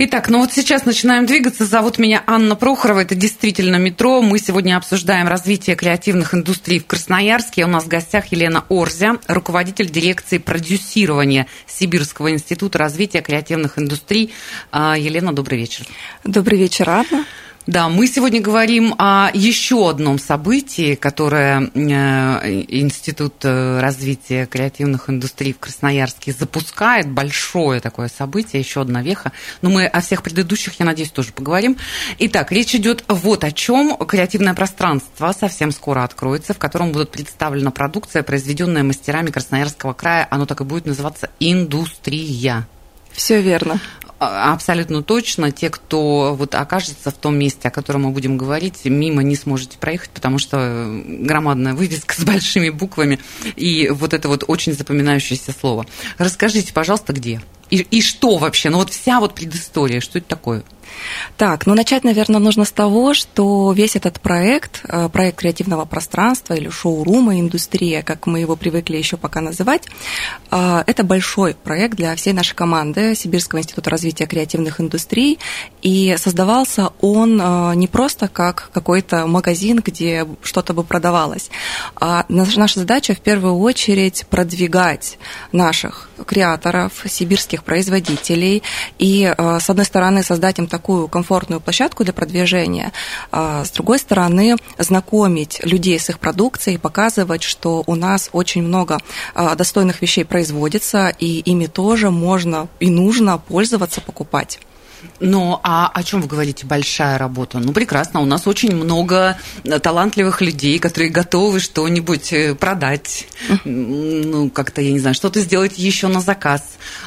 Итак, ну вот сейчас начинаем двигаться. Зовут меня Анна Прохорова. Это действительно метро. Мы сегодня обсуждаем развитие креативных индустрий в Красноярске. У нас в гостях Елена Орзя, руководитель дирекции продюсирования Сибирского института развития креативных индустрий. А, Елена, добрый вечер. Добрый вечер, Анна. Да, мы сегодня говорим о еще одном событии, которое э, Институт э, развития креативных индустрий в Красноярске запускает. Большое такое событие, еще одна веха. Но мы о всех предыдущих, я надеюсь, тоже поговорим. Итак, речь идет вот о чем. Креативное пространство совсем скоро откроется, в котором будут представлена продукция, произведенная мастерами Красноярского края. Оно так и будет называться «Индустрия». Все верно. А, абсолютно точно. Те, кто вот окажется в том месте, о котором мы будем говорить, мимо не сможете проехать, потому что громадная вывеска с большими буквами и вот это вот очень запоминающееся слово. Расскажите, пожалуйста, где? И, и что вообще? Ну вот вся вот предыстория, что это такое? Так, ну начать, наверное, нужно с того, что весь этот проект, э, проект креативного пространства или шоурума, индустрия, как мы его привыкли еще пока называть, э, это большой проект для всей нашей команды Сибирского института развития креативных индустрий. И создавался он э, не просто как какой-то магазин, где что-то бы продавалось, а наша задача в первую очередь продвигать наших креаторов, сибирских производителей и, с одной стороны, создать им такую комфортную площадку для продвижения, а, с другой стороны, знакомить людей с их продукцией, показывать, что у нас очень много а, достойных вещей производится, и ими тоже можно и нужно пользоваться, покупать. Ну, а о чем вы говорите? Большая работа. Ну, прекрасно. У нас очень много талантливых людей, которые готовы что-нибудь э, продать. Ну, как-то, я не знаю, что-то сделать еще на заказ.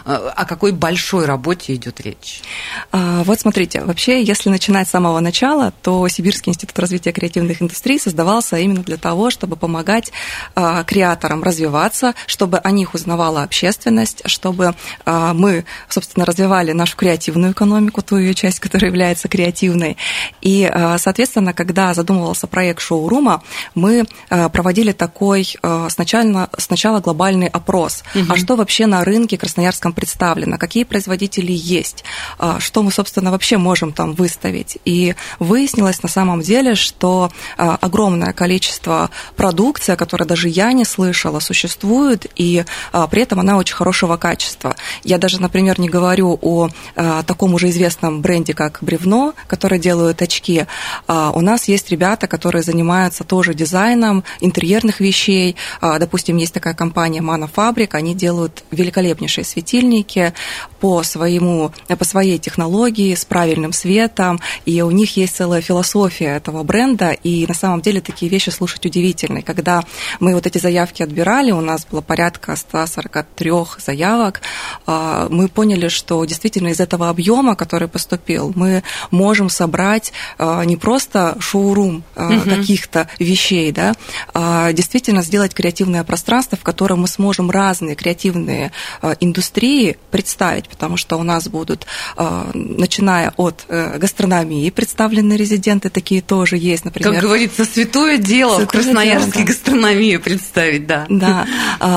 Э, о какой большой работе идет речь? А, вот смотрите, вообще, если начинать с самого начала, то Сибирский институт развития креативных индустрий создавался именно для того, чтобы помогать а, креаторам развиваться, чтобы о них узнавала общественность, чтобы а, мы, собственно, развивали нашу креативную экономику, ту ее часть, которая является креативной. И, э, соответственно, когда задумывался проект шоурума, мы э, проводили такой э, сначала, сначала глобальный опрос. Угу. А что вообще на рынке красноярском представлено? Какие производители есть? Что мы, собственно, вообще можем там выставить? И выяснилось на самом деле, что огромное количество продукции, которую даже я не слышала, существует, и при этом она очень хорошего качества. Я даже, например, не говорю о таком уже известном бренде, как Бревно, которые делают очки, а, у нас есть ребята, которые занимаются тоже дизайном интерьерных вещей. А, допустим, есть такая компания Манофабрик, они делают великолепнейшие светильники по, своему, по своей технологии, с правильным светом, и у них есть целая философия этого бренда, и на самом деле такие вещи слушать удивительные. Когда мы вот эти заявки отбирали, у нас было порядка 143 заявок, а, мы поняли, что действительно из этого объема, который поступил, мы можем собрать а, не просто шоурум угу. каких-то вещей, да, а действительно сделать креативное пространство, в котором мы сможем разные креативные а, индустрии представить, потому что у нас будут, начиная от э, гастрономии, представлены резиденты, такие тоже есть, например. Как говорится, святое дело святое в Красноярске дело, да. гастрономию представить, да. Да,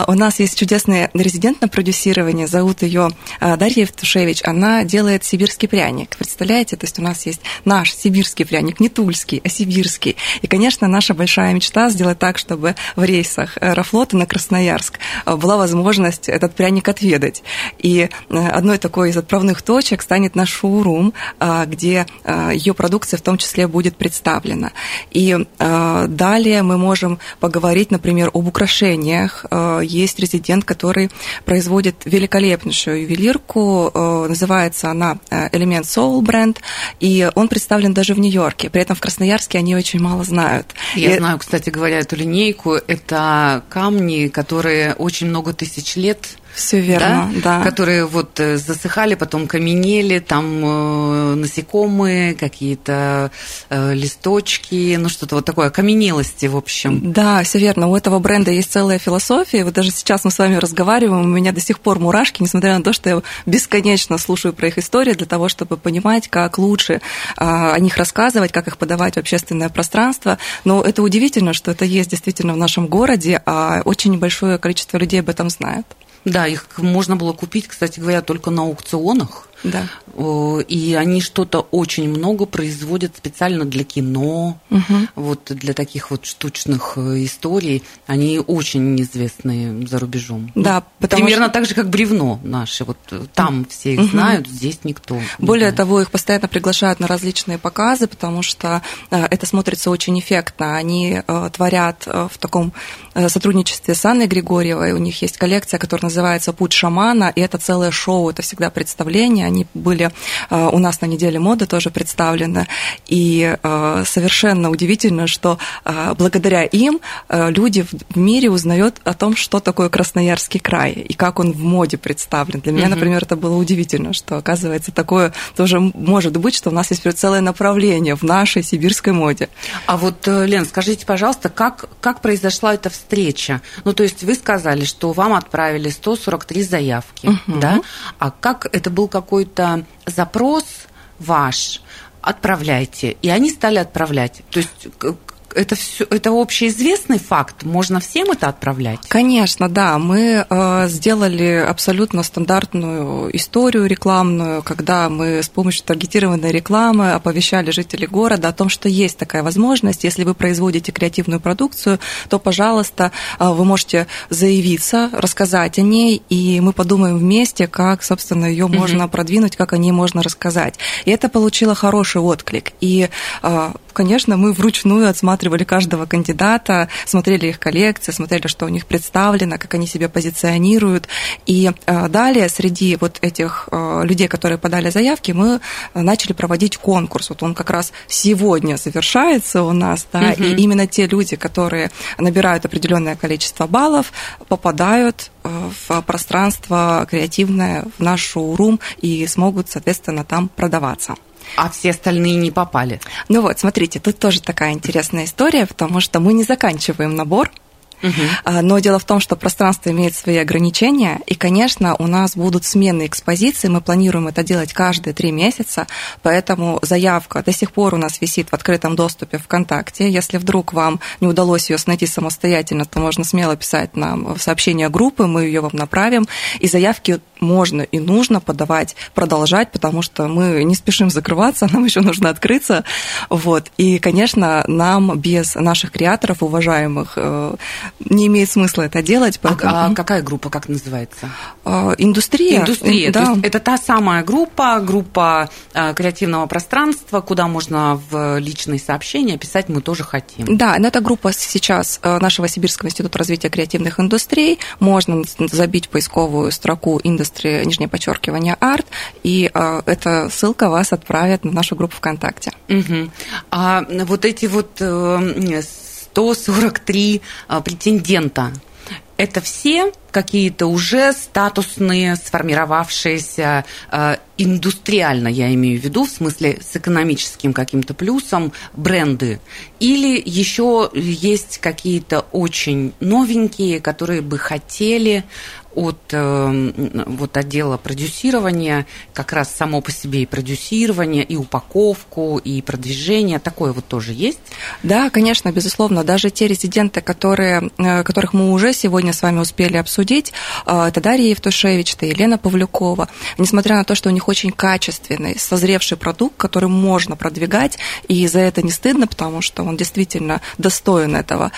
у нас есть чудесный резидент на продюсирование, зовут ее Дарья Евтушевич, она делает сибирский пряник. Представляете? То есть у нас есть наш сибирский пряник, не тульский, а сибирский. И, конечно, наша большая мечта сделать так, чтобы в рейсах Аэрофлота на Красноярск э, была возможность этот пряник отведать. И э, одной такой из отправных точек станет наш шоурум, э, где ее продукция в том числе будет представлена. И далее мы можем поговорить, например, об украшениях. Есть резидент, который производит великолепнейшую ювелирку, называется она элемент Soul бренд, и он представлен даже в Нью-Йорке. При этом в Красноярске они очень мало знают. Я и... знаю, кстати говоря, эту линейку. Это камни, которые очень много тысяч лет Все верно, да. да. Которые вот э, засыхали, потом каменели, там э, насекомые, какие-то э, листочки, ну что-то вот такое, окаменелости, в общем. Да, все верно. У этого бренда есть целая философия. Вот даже сейчас мы с вами разговариваем, у меня до сих пор мурашки, несмотря на то, что я бесконечно слушаю про их историю для того, чтобы понимать, как лучше а, о них рассказывать, как их подавать в общественное пространство. Но это удивительно, что это есть действительно в нашем городе, а очень небольшое количество людей об этом знает. Да, их можно было купить, кстати говоря, только на аукционах. Да. И они что-то очень много производят специально для кино, угу. вот для таких вот штучных э, историй. Они очень известные за рубежом. Да, потому Примерно что... так же, как бревно наши. Вот э, там все их угу. знают, здесь никто. Более знает. того, их постоянно приглашают на различные показы, потому что э, это смотрится очень эффектно. Они творят в таком сотрудничестве с Анной Григорьевой. У них есть коллекция, которая называется «Путь шамана», и это целое шоу, это всегда представление они были э, у нас на неделе моды тоже представлены. И э, совершенно удивительно, что э, благодаря им люди в мире узнают о том, что такое Красноярский край и как он в моде представлен. Для меня, например, это было удивительно, что оказывается такое тоже может быть, что у нас есть целое направление в нашей сибирской моде. А вот, Лен, скажите, пожалуйста, как, как произошла эта встреча? Ну, то есть вы сказали, что вам отправили 143 заявки, угу. да? А как это был какой какой-то запрос ваш, отправляйте. И они стали отправлять. То есть это все, это общеизвестный факт. Можно всем это отправлять? Конечно, да. Мы э, сделали абсолютно стандартную историю рекламную, когда мы с помощью таргетированной рекламы оповещали жителей города о том, что есть такая возможность. Если вы производите креативную продукцию, то, пожалуйста, э, вы можете заявиться, рассказать о ней, и мы подумаем вместе, как, собственно, ее угу. можно продвинуть, как о ней можно рассказать. И это получило хороший отклик. И э, конечно, мы вручную отсматривали каждого кандидата, смотрели их коллекции, смотрели, что у них представлено, как они себя позиционируют. И э, далее среди вот этих э, людей, которые подали заявки, мы начали проводить конкурс. Вот он как раз сегодня завершается у нас, да, угу. и именно те люди, которые набирают определенное количество баллов, попадают э, в пространство креативное, в наш шоурум и смогут, соответственно, там продаваться. А все остальные не попали. Ну вот, смотрите, тут тоже такая интересная история, потому что мы не заканчиваем набор, Угу. Но дело в том, что пространство имеет свои ограничения, и, конечно, у нас будут смены экспозиции, мы планируем это делать каждые три месяца, поэтому заявка до сих пор у нас висит в открытом доступе ВКонтакте. Если вдруг вам не удалось ее найти самостоятельно, то можно смело писать нам в сообщение группы, мы ее вам направим, и заявки можно и нужно подавать, продолжать, потому что мы не спешим закрываться, нам еще нужно открыться. Вот. И, конечно, нам без наших креаторов, уважаемых, э, не имеет смысла это делать. А поэтому... А, а какая группа, как называется? А, индустрия. Индустрия. Да. Это та самая группа, группа а, креативного пространства, куда можно в личные сообщения писать мы тоже хотим. Да, но это группа сейчас э, нашего Сибирского института развития креативных индустрий. Можно забить поисковую строку индустрия, нижнее подчеркивание, арт, и э, эта ссылка вас отправит на нашу группу ВКонтакте. Угу. А вот эти вот э, 143 а, претендента. Это все какие-то уже статусные, сформировавшиеся э, индустриально, я имею в виду, в смысле с экономическим каким-то плюсом, бренды? Или еще есть какие-то очень новенькие, которые бы хотели от э, вот отдела продюсирования, как раз само по себе и продюсирование, и упаковку, и продвижение, такое вот тоже есть? Да, конечно, безусловно. Даже те резиденты, которые, э, которых мы уже сегодня с вами успели обсудить, э, это Дарья Евтушевич, это Елена Павлюкова, несмотря на то, что у них очень качественный, созревший продукт, который можно продвигать, и за это не стыдно, потому что он действительно достоин этого,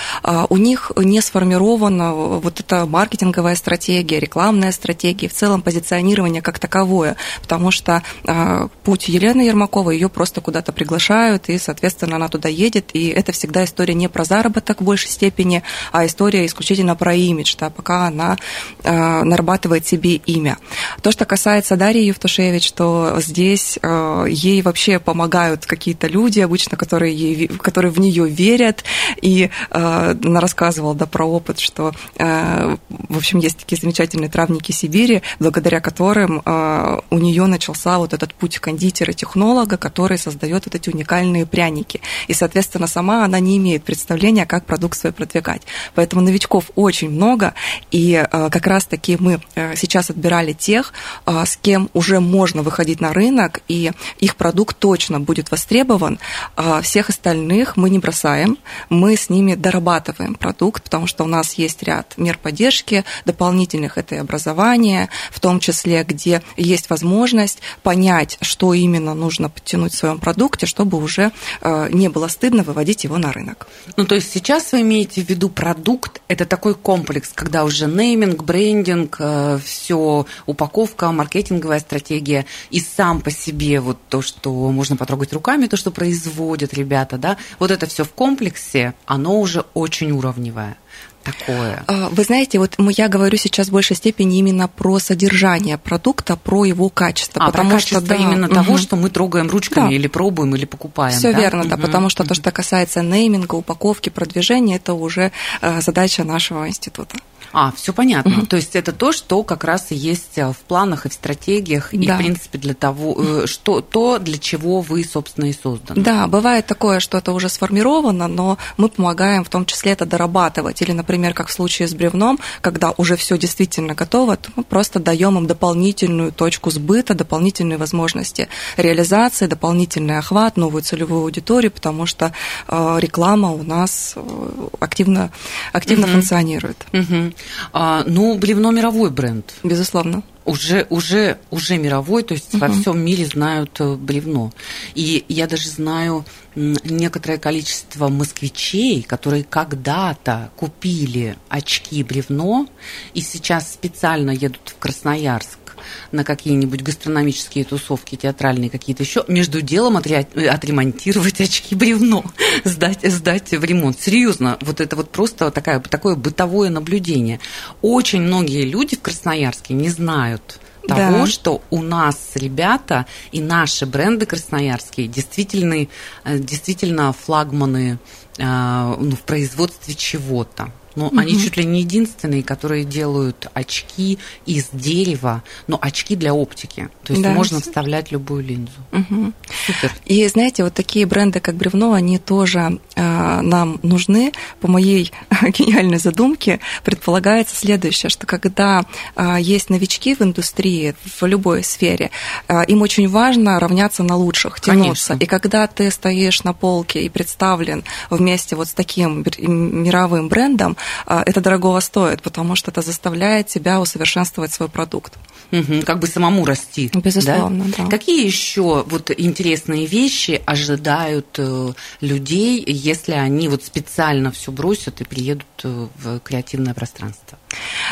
у них не сформирована вот эта маркетинговая стратегия, рекламная стратегия, в целом позиционирование как таковое, потому что э, путь Елены Ермаковой, ее просто куда-то приглашают, и, соответственно, она туда едет, и это всегда история не про заработок в большей степени, а история исключительно про имидж, да, пока она э, нарабатывает себе имя. То, что касается Дарьи Евтушевич, то здесь э, ей вообще помогают какие-то люди обычно, которые, ей, которые в нее верят. И она рассказывала да, про опыт, что, в общем, есть такие замечательные травники Сибири, благодаря которым у нее начался вот этот путь кондитера-технолога, который создает вот эти уникальные пряники. И, соответственно, сама она не имеет представления, как продукт свой продвигать. Поэтому новичков очень много, и э, как раз-таки мы э, сейчас отбирали тех, э, с кем уже можно выходить на рынок, и их продукт точно будет востребован. Всех остальных мы не бросаем, мы с ними дорабатываем продукт, потому что у нас есть ряд мер поддержки, дополнительных это и образование, в том числе, где есть возможность понять, что именно нужно подтянуть в своем продукте, чтобы уже не было стыдно выводить его на рынок. Ну, то есть сейчас вы имеете в виду продукт, это такой комплекс, когда уже нейминг, брендинг, э, все, упаковка, маркетинговая стратегия и сам по себе вот то, что можно потрогать руками, то, что производят ребята, да, вот это все в комплексе, оно уже очень уровневое такое? А, вы знаете, вот я говорю сейчас в большей степени именно про содержание продукта, про его качество. А, потому про качество что, да, именно угу. того, что мы трогаем ручками да. или пробуем, или покупаем. Все да? верно, угу. да, потому что угу. то, что касается нейминга, упаковки, продвижения, это уже э, задача нашего института. А, все понятно. Угу. То есть это то, что как раз и есть э, в планах и в стратегиях, да. и, в принципе, для того, э, что, то, для чего вы, собственно, и созданы. Да, бывает такое, что это уже сформировано, но мы помогаем в том числе это дорабатывать. Или, например, как в случае с бревном, когда уже все действительно готово, то мы просто даем им дополнительную точку сбыта, дополнительные возможности реализации, дополнительный охват, новую целевую аудиторию, потому что э, реклама у нас активно, активно угу. функционирует. Угу. А, ну, Бревно мировой бренд. Безусловно. Уже, уже, уже мировой, то есть угу. во всем мире знают э, бревно. И я даже знаю некоторое количество москвичей, которые когда-то купили очки бревно и сейчас специально едут в Красноярск на какие-нибудь гастрономические тусовки, театральные какие-то еще, между делом отремонтировать очки бревно, сдать, сдать в ремонт. Серьезно, вот это вот просто такая, такое бытовое наблюдение. Очень многие люди в Красноярске не знают того, да. что у нас ребята и наши бренды красноярские действительно, э, действительно флагманы э, ну, в производстве чего-то но угу. они чуть ли не единственные, которые делают очки из дерева, но очки для оптики. То есть да. можно вставлять любую линзу. Угу. Супер. И знаете, вот такие бренды, как Бревно, они тоже э, нам нужны. По моей гениальной задумке предполагается следующее, что когда э, есть новички в индустрии, в любой сфере, э, им очень важно равняться на лучших, тянуться. Конечно. И когда ты стоишь на полке и представлен вместе вот с таким мировым брендом, это дорогого стоит, потому что это заставляет тебя усовершенствовать свой продукт. Угу, как бы самому расти. Безусловно, да? да. Какие еще вот интересные вещи ожидают э, людей, если они вот специально все бросят и приедут э, в креативное пространство?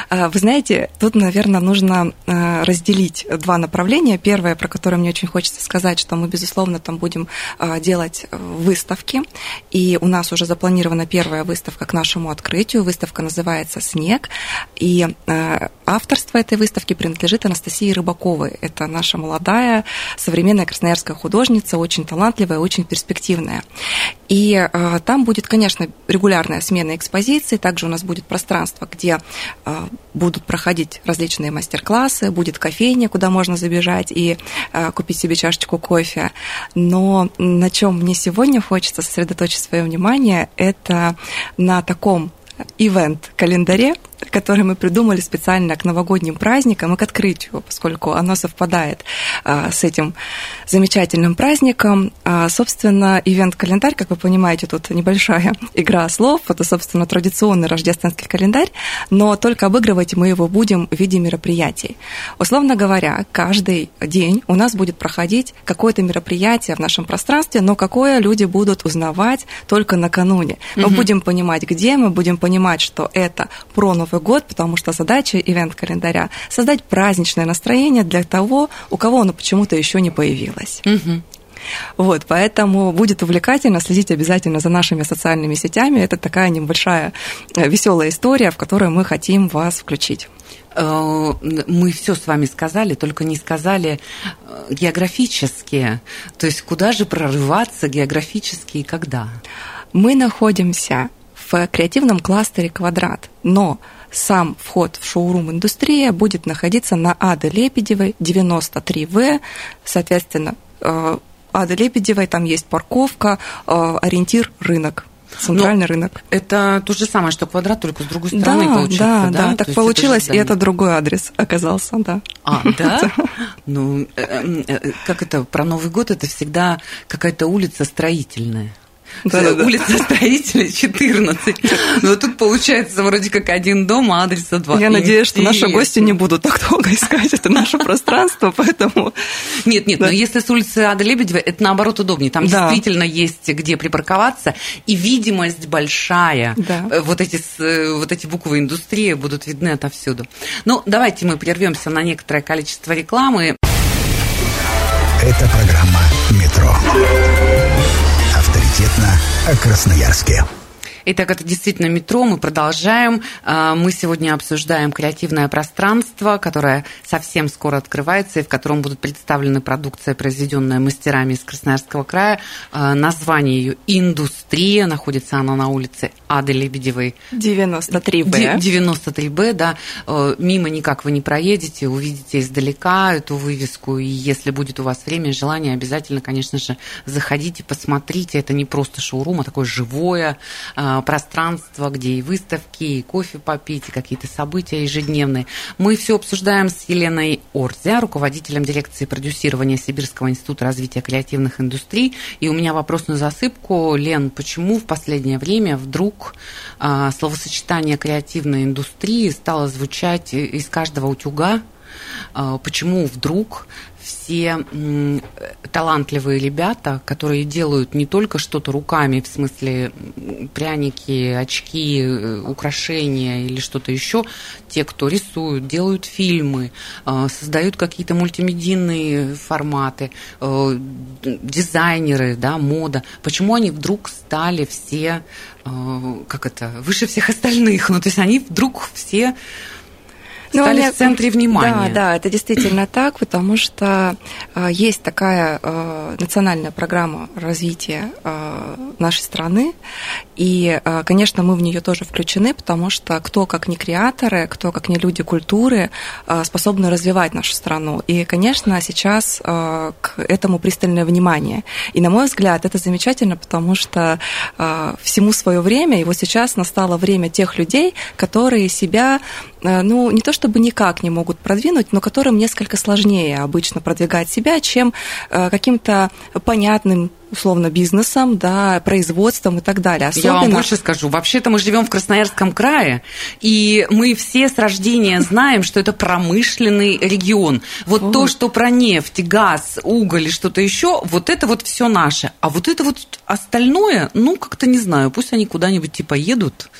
А, вы знаете, тут, наверное, нужно э, разделить два направления. Первое, про которое мне очень хочется сказать, что мы, безусловно, там будем э, делать э, выставки. И у нас уже запланирована первая выставка к нашему открытию. Выставка называется «Снег». И авторство этой выставки принадлежит Анастасии Рыбаковой. Это наша молодая, современная красноярская художница, очень талантливая, очень перспективная. И там будет, конечно, регулярная смена экспозиций. Также у нас будет пространство, где будут проходить различные мастер-классы, будет кофейня, куда можно забежать и а, купить себе чашечку кофе. Но на чем мне сегодня хочется сосредоточить свое внимание, это на таком ивент-календаре, который мы придумали специально к новогодним праздникам и к открытию, поскольку оно совпадает а, с этим замечательным праздником. А, собственно, ивент-календарь, как вы понимаете, тут небольшая игра слов, это, собственно, традиционный рождественский календарь, но только обыгрывать мы его будем в виде мероприятий. Условно говоря, каждый день у нас будет проходить какое-то мероприятие в нашем пространстве, но какое люди будут узнавать только накануне. Мы угу. будем понимать, где мы будем понимать, что это про Новый год, потому что задача ивент-календаря – создать праздничное настроение для того, у кого оно почему-то еще не появилось. Угу. Вот, поэтому будет увлекательно, следить обязательно за нашими социальными сетями. Это такая небольшая э, веселая история, в которую мы хотим вас включить. э, мы все с вами сказали, только не сказали э, географически. То есть куда же прорываться географически и когда? Мы находимся в креативном кластере «Квадрат», но сам вход в шоурум «Индустрия» будет находиться на Ады Лебедевой, 93В, соответственно, э, Ады Лебедевой, там есть парковка, э, ориентир рынок. Центральный Но рынок. Это то же самое, что квадрат, только с другой стороны да, получается. Да, да, да. Так получилось, это и это другой адрес оказался, да. А, да? Ну, э, как это, про Новый год это всегда какая-то улица строительная. Да, да, да. Улица Строителя, 14. Но тут получается вроде как один дом, а адреса два. Я надеюсь, что наши гости не будут так долго искать это наше пространство, поэтому... Нет, нет, но если с улицы Ада Лебедева, это наоборот удобнее. Там действительно есть где припарковаться, и видимость большая. Э, вот, эти, э, вот эти буквы индустрии будут видны отовсюду. Ну, давайте мы прервемся на некоторое количество рекламы. Это программа «Метро» авторитетно о Красноярске. Итак, это действительно метро. Мы продолжаем. А, мы сегодня обсуждаем креативное пространство, которое совсем скоро открывается и в котором будут представлены продукция, произведенная мастерами из Красноярского края. А, название ее «Индустрия». Находится она на улице Ады Лебедевой. 93Б. 93Б, да. А, мимо никак вы не проедете, увидите издалека эту вывеску. И если будет у вас время и желание, обязательно, конечно же, заходите, посмотрите. Это не просто шоурум, а такое живое Э, пространство, где и выставки, и кофе попить, и какие-то события ежедневные. Мы все обсуждаем с Еленой Орзя, руководителем дирекции продюсирования Сибирского института развития креативных индустрий. И у меня вопрос на засыпку. Лен, почему в последнее время вдруг э, словосочетание креативной индустрии стало звучать из каждого утюга? Э, почему вдруг все талантливые ребята, которые делают не только что-то руками, в смысле пряники, очки, э, украшения или что-то еще, те, кто рисуют, делают фильмы, э, создают какие-то мультимедийные форматы, э, дизайнеры, да, мода, почему они вдруг стали все, как это, выше всех остальных, ну, то есть они вдруг все ну, стали меня... в центре внимания. Да, да, это действительно так, потому что э, есть такая э, национальная программа развития э, нашей страны, и, э, конечно, мы в нее тоже включены, потому что кто, как не креаторы, кто, как не люди культуры, э, способны развивать нашу страну. И, конечно, сейчас э, к этому пристальное внимание. И, на мой взгляд, это замечательно, потому что э, всему свое время, и вот сейчас настало время тех людей, которые себя, ну, не то что чтобы никак не могут продвинуть, но которым несколько сложнее обычно продвигать себя, чем э, каким-то понятным условно бизнесом, да, производством и так далее. Особенно... Я вам больше скажу. Вообще-то мы живем в Красноярском крае, и мы все с рождения знаем, что это промышленный регион. Вот О. то, что про нефть, газ, уголь и что-то еще, вот это вот все наше. А вот это вот остальное, ну, как-то не знаю, пусть они куда-нибудь типа едут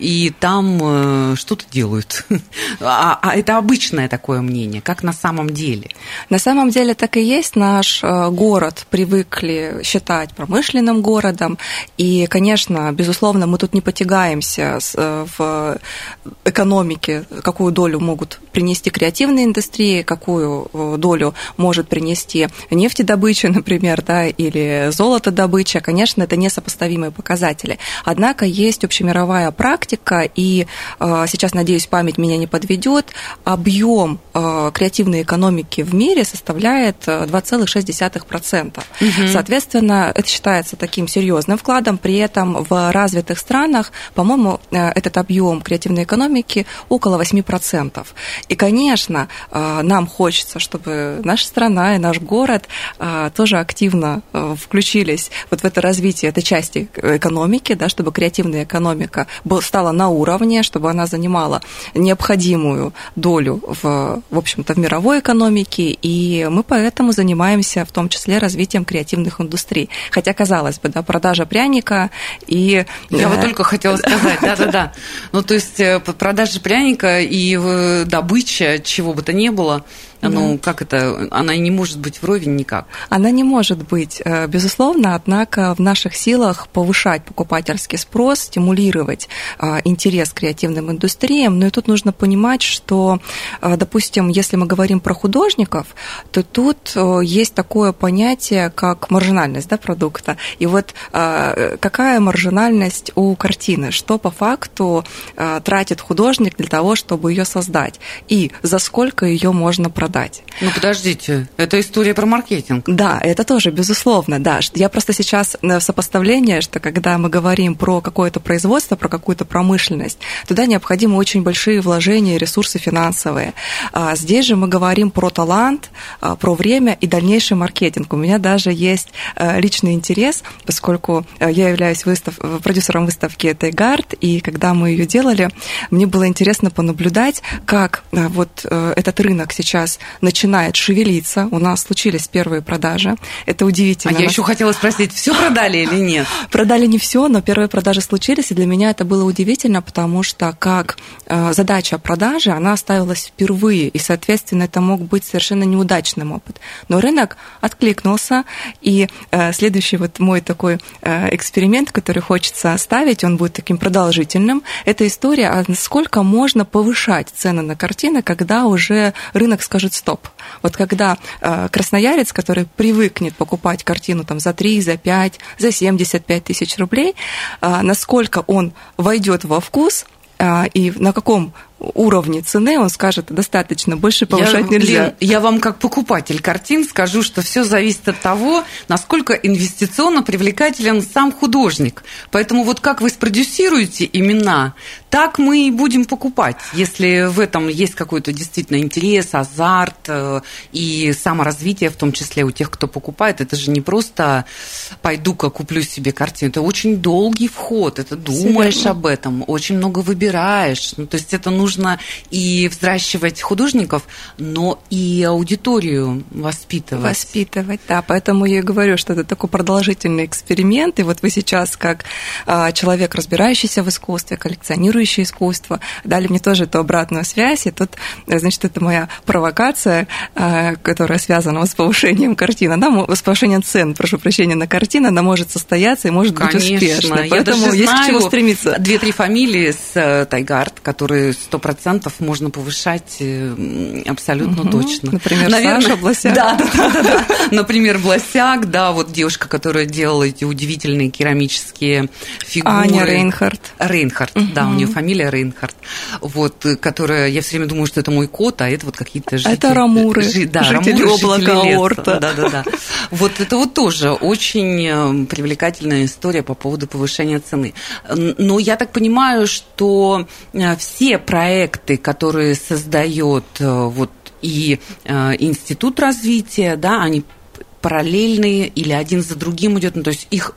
и там э, что-то делают. а, а это обычное такое мнение, как на самом деле? На самом деле так и есть. Наш э, город привыкли считать промышленным городом. И, конечно, безусловно, мы тут не потягаемся э, в экономике, какую долю могут принести креативные индустрии, какую э, долю может принести нефтедобыча, например, да, или золотодобыча. Конечно, это несопоставимые показатели. Однако есть общемировая практика, и э, сейчас, надеюсь, память меня не подведет, объем креативной экономики в мире составляет 2,6%. Угу. Соответственно, Соответственно, это считается таким серьезным вкладом. При этом в развитых странах, по-моему, э, этот объем креативной экономики около 8%. И, конечно, э, нам хочется, чтобы наша страна и наш город э, тоже активно включились вот в это развитие этой части экономики, да, чтобы креативная экономика стала на уровне, чтобы она занимала необходимую долю в, в общем-то, в мировой экономике, и мы поэтому занимаемся в том числе развитием креативных индустрий индустрий. Хотя, казалось бы, да, продажа пряника и... Я вот только хотела сказать, да-да-да. Ну, то есть э, продажа пряника и э, добыча чего бы то ни было, Ну, как это? Она не может быть вровень никак. Она не может быть, э, безусловно, однако в наших силах повышать покупательский спрос, стимулировать э, интерес к креативным индустриям. Но и тут нужно понимать, что, э, допустим, если мы говорим про художников, то тут есть такое понятие, как маржинальность да, продукта. И вот какая маржинальность у картины? Что по факту тратит художник для того, чтобы ее создать? И за сколько ее можно продать? Ну, подождите, это история про маркетинг. Да, это тоже, безусловно, да. Я просто сейчас в сопоставление, что когда мы говорим про какое-то производство, про какую-то промышленность, туда необходимы очень большие вложения, ресурсы финансовые. А здесь же мы говорим про талант, а, про время и дальнейший маркетинг. У меня даже есть а, личный интерес, поскольку а, я являюсь выстав... продюсером выставки Тайгард, и когда мы ее делали, мне было интересно понаблюдать, как вот этот рынок сейчас начинает шевелиться. У нас случились первые продажи. Это удивительно. А я еще хотела спросить, все продали или нет? Продали не все, но первые продажи случились, и для меня это было удивительно, потому что как э, задача продажи, она ставилась впервые, и, соответственно, это мог быть совершенно неудачным опыт. Но рынок откликнулся, и э, следующий вот мой такой э, эксперимент, который хочется оставить, он будет таким продолжительным, это история, а насколько можно повышать цены на картины, когда уже рынок скажет стоп. Вот когда красноярец, который привыкнет покупать картину там за 3, за 5, за 75 тысяч рублей, а, насколько он войдет во вкус а, и на каком уровне цены, он скажет, достаточно, больше повышать я, нельзя. Лен, я вам как покупатель картин скажу, что все зависит от того, насколько инвестиционно привлекателен сам художник. Поэтому вот как вы спродюсируете имена, так мы и будем покупать. Если в этом есть какой-то действительно интерес, азарт э, и саморазвитие, в том числе у тех, кто покупает, это же не просто пойду-ка куплю себе картину, это очень долгий вход, это думаешь Серьезно? об этом, очень много выбираешь. Ну, то есть это нужно нужно и взращивать художников, но и аудиторию воспитывать. Воспитывать, да. Поэтому я и говорю, что это такой продолжительный эксперимент. И вот вы сейчас, как а, человек, разбирающийся в искусстве, коллекционирующий искусство, дали мне тоже эту обратную связь. И тут, значит, это моя провокация, а, которая связана с повышением картины. Она, с повышением цен, прошу прощения, на картину, она может состояться и может Конечно. быть успешной. Поэтому есть к чему стремиться. Две-три фамилии с э, Тайгард, которые сто процентов можно повышать э, абсолютно угу. точно. Например, Наверное, Саша Бласяк. Да, да, да, да. Например, Бласяк, да, вот девушка, которая делала эти удивительные керамические фигуры. Аня Рейнхард. Рейнхард, угу. да, у нее фамилия Рейнхард. Вот, которая, я все время думаю, что это мой кот, а это вот какие-то жители. Это Рамуры, жи, да, жители Рамуры, облака Орта. Да, да, да. Вот это вот тоже очень э, привлекательная история по поводу повышения цены. Но я так понимаю, что э, все проекты, которые создает э, вот и э, Институт развития, да, они параллельные или один за другим идет, ну, то есть их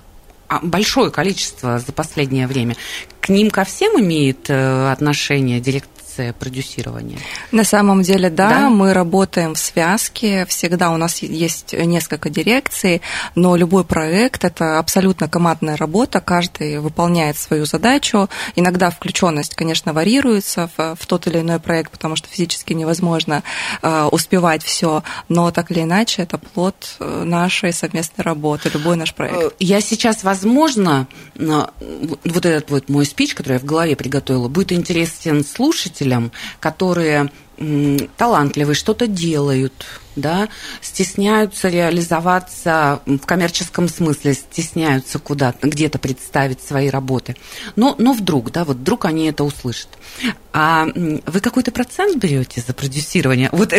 а, большое количество за последнее время. К ним ко всем имеет э, отношение директ концепция продюсирования? На самом деле, да, да, мы работаем в связке, всегда у нас есть несколько дирекций, но любой проект – это абсолютно командная работа, каждый выполняет свою задачу. Иногда включенность, конечно, варьируется в, в тот или иной проект, потому что физически невозможно э, успевать все, но так или иначе это плод э, нашей совместной работы, любой наш проект. Э, я сейчас, возможно, вот этот вот мой спич, который я в голове приготовила, будет интересен слушателям, слушателям, которые талантливые, что-то делают, да, стесняются реализоваться в коммерческом смысле, стесняются куда-то, где-то представить свои работы. Но, но вдруг, да, вот вдруг они это услышат. А вы какой-то процент берете за продюсирование? Вот,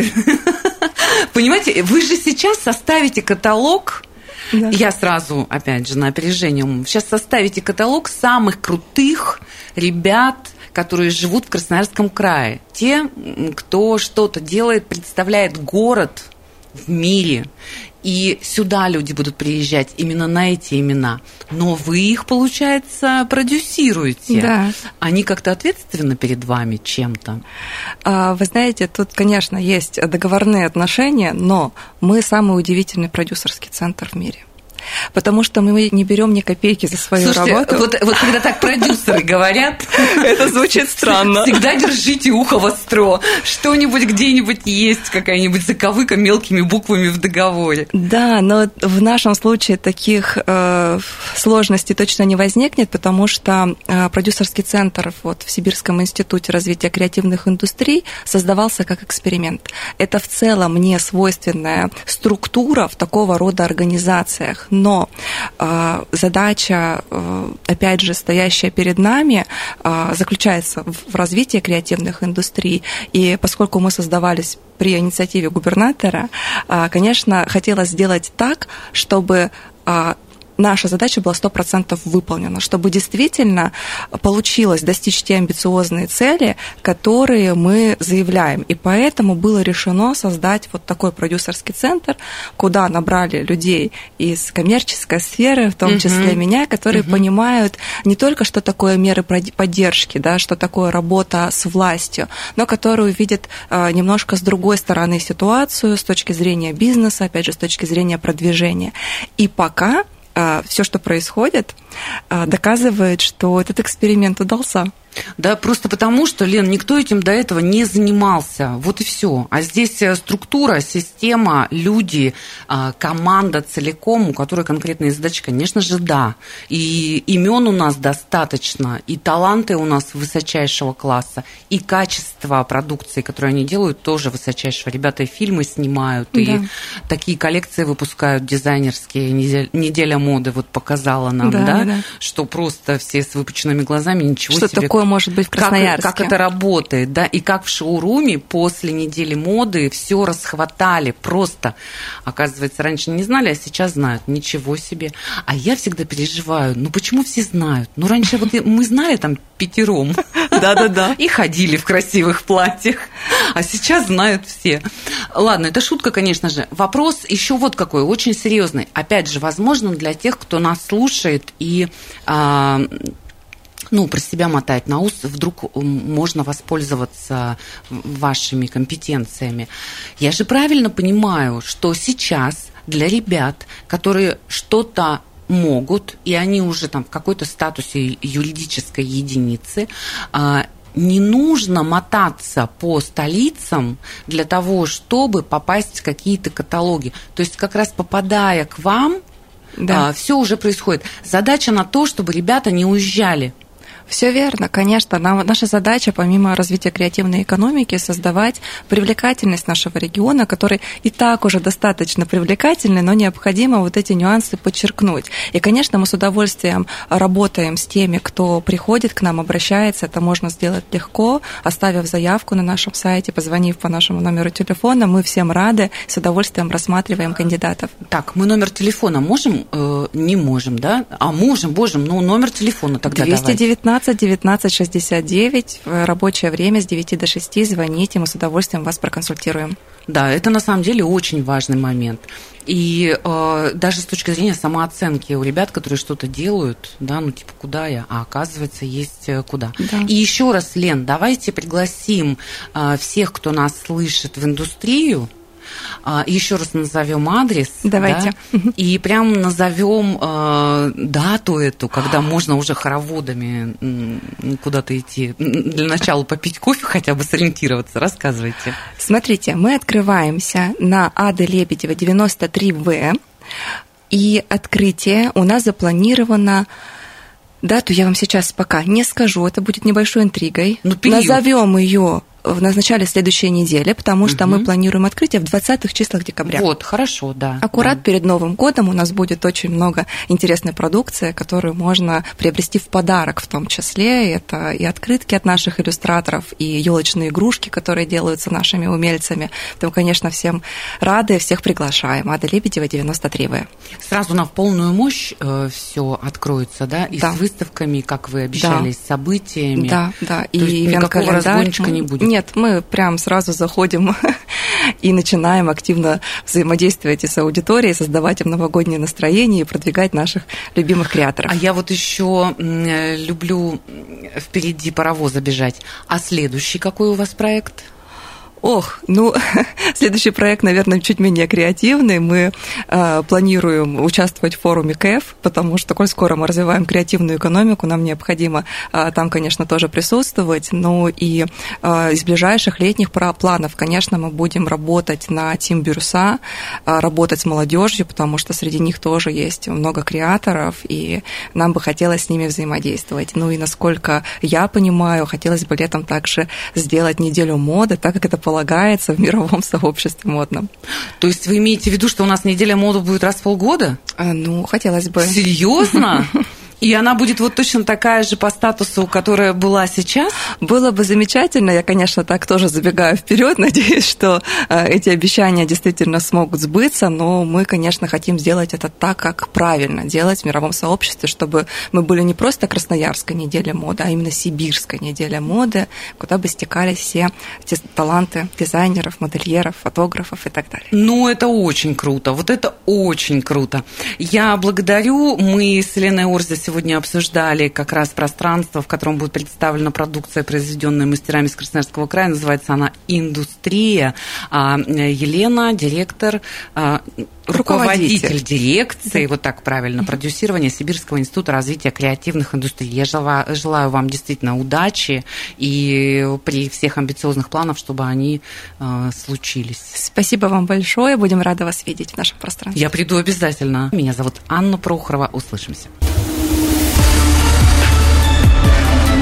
понимаете, вы же сейчас составите каталог да. Я сразу, опять же, на опережение. Сейчас составите каталог самых крутых ребят, которые живут в Красноярском крае. Те, кто что-то делает, представляет город в мире. И сюда люди будут приезжать именно на эти имена. Но вы их, получается, продюсируете. Да. Они как-то ответственны перед вами чем-то? А, вы знаете, тут, конечно, есть договорные отношения, но мы самый удивительный продюсерский центр в мире. Потому что мы не берем ни копейки за свою Слушайте, работу. Вот, вот когда так продюсеры говорят, это звучит странно. Всегда держите ухо востро. Что-нибудь где-нибудь есть, какая-нибудь заковыка мелкими буквами в договоре. Да, но в нашем случае таких э, сложностей точно не возникнет, потому что э, продюсерский центр вот, в Сибирском институте развития креативных индустрий создавался как эксперимент. Это в целом не свойственная структура в такого рода организациях, но э, задача, э, опять же, стоящая перед нами, э, заключается в, в развитии креативных индустрий. И поскольку мы создавались при инициативе губернатора, э, конечно, хотелось сделать так, чтобы наша задача была 100% выполнена, чтобы действительно получилось достичь те амбициозные цели, которые мы заявляем. И поэтому было решено создать вот такой продюсерский центр, куда набрали людей из коммерческой сферы, в том числе uh-huh. меня, которые uh-huh. понимают не только, что такое меры поддержки, да, что такое работа с властью, но которые видят э, немножко с другой стороны ситуацию, с точки зрения бизнеса, опять же, с точки зрения продвижения. И пока все, что происходит, а, доказывает, что этот эксперимент удался. Да, просто потому, что, Лен, никто этим до этого не занимался. Вот и все. А здесь э, структура, система, люди, а, команда целиком, у которой конкретные задачи, конечно же, да. И имен у нас достаточно, и таланты у нас высочайшего класса, и качество продукции, которую они делают, тоже высочайшего. Ребята и фильмы снимают, да. и такие коллекции выпускают дизайнерские. Неделя моды вот показала нам, да, да, да. что просто все с выпученными глазами, ничего что себе. Такое может быть в Красноярске. Как, как это работает, да, и как в шоуруме после недели моды все расхватали просто. Оказывается, раньше не знали, а сейчас знают. Ничего себе. А я всегда переживаю, ну почему все знают? Ну раньше вот мы знали там пятером. Да-да-да. И ходили в красивых платьях. А сейчас знают все. Ладно, это шутка, конечно же. Вопрос еще вот какой, очень серьезный. Опять же, возможно, для тех, кто нас слушает и а, ну, про себя мотать на ус, вдруг можно воспользоваться вашими компетенциями. Я же правильно понимаю, что сейчас для ребят, которые что-то могут, и они уже там в какой-то статусе юридической единицы, а, не нужно мотаться по столицам для того, чтобы попасть в какие-то каталоги. То есть как раз попадая к вам, да. а, все уже происходит. Задача на то, чтобы ребята не уезжали все верно, конечно. Нам, наша задача, помимо развития креативной экономики, создавать привлекательность нашего региона, который и так уже достаточно привлекательный, но необходимо вот эти нюансы подчеркнуть. И, конечно, мы с удовольствием работаем с теми, кто приходит к нам, обращается. Это можно сделать легко, оставив заявку на нашем сайте, позвонив по нашему номеру телефона. Мы всем рады, с удовольствием рассматриваем кандидатов. Так, мы номер телефона можем? Э, не можем, да? А можем, боже, ну номер телефона тогда 219 давайте. 19 19 69 в рабочее время с 9 до 6 звоните, мы с удовольствием вас проконсультируем. Да, это на самом деле очень важный момент. И э, даже с точки зрения самооценки у ребят, которые что-то делают, да, ну типа куда я, а оказывается есть э, куда. Да. И еще раз, Лен, давайте пригласим э, всех, кто нас слышит в индустрию, Еще раз назовем адрес. Давайте. Да, и прям назовем э, дату эту, когда можно уже хороводами куда-то идти. Для начала попить кофе, хотя бы сориентироваться. Рассказывайте. Смотрите, мы открываемся на Ады Лебедева 93В. И открытие у нас запланировано Дату я вам сейчас пока не скажу, это будет небольшой интригой. Ну, Назовем ее в начале следующей недели, потому что угу. мы планируем открытие в 20-х числах декабря. Вот, хорошо, да. Аккурат да. перед Новым годом у нас будет очень много интересной продукции, которую можно приобрести в подарок в том числе. Это и открытки от наших иллюстраторов, и елочные игрушки, которые делаются нашими умельцами. Поэтому, конечно, всем рады, всех приглашаем. Ада Лебедева, 93В. Сразу на полную мощь э, все откроется, да? И да. с выставками, как вы обещали, да. с событиями. Да, да. То и есть никакого разгончика не будет. Нет, мы прям сразу заходим и начинаем активно взаимодействовать и с аудиторией, создавать им новогоднее настроение и продвигать наших любимых креаторов. А я вот еще люблю впереди паровоза бежать. А следующий какой у вас проект? Ох, ну, следующий проект, наверное, чуть менее креативный. Мы э, планируем участвовать в форуме КЭФ, потому что, коль скоро мы развиваем креативную экономику, нам необходимо э, там, конечно, тоже присутствовать. Ну и э, из ближайших летних планов, конечно, мы будем работать на Тим Бирюса, э, работать с молодежью, потому что среди них тоже есть много креаторов, и нам бы хотелось с ними взаимодействовать. Ну и насколько я понимаю, хотелось бы летом также сделать неделю моды, так как это полагается в мировом сообществе модном. То есть вы имеете в виду, что у нас неделя моды будет раз в полгода? А, ну, хотелось бы. Серьезно? И она будет вот точно такая же по статусу, которая была сейчас? Было бы замечательно. Я, конечно, так тоже забегаю вперед. Надеюсь, что э, эти обещания действительно смогут сбыться. Но мы, конечно, хотим сделать это так, как правильно делать в мировом сообществе, чтобы мы были не просто Красноярская неделя моды, а именно Сибирская неделя моды, куда бы стекались все эти таланты дизайнеров, модельеров, фотографов и так далее. Ну, это очень круто. Вот это очень круто. Я благодарю. Мы с Еленой Орзе сегодня обсуждали как раз пространство, в котором будет представлена продукция, произведенная мастерами из Красноярского края. Называется она «Индустрия». А Елена, директор, а, руководитель дирекции, вот так правильно, продюсирования Сибирского института развития креативных индустрий. Я желаю, желаю вам действительно удачи и при всех амбициозных планах, чтобы они э, случились. Спасибо вам большое. Будем рады вас видеть в нашем пространстве. Я приду обязательно. Меня зовут Анна Прохорова. Услышимся.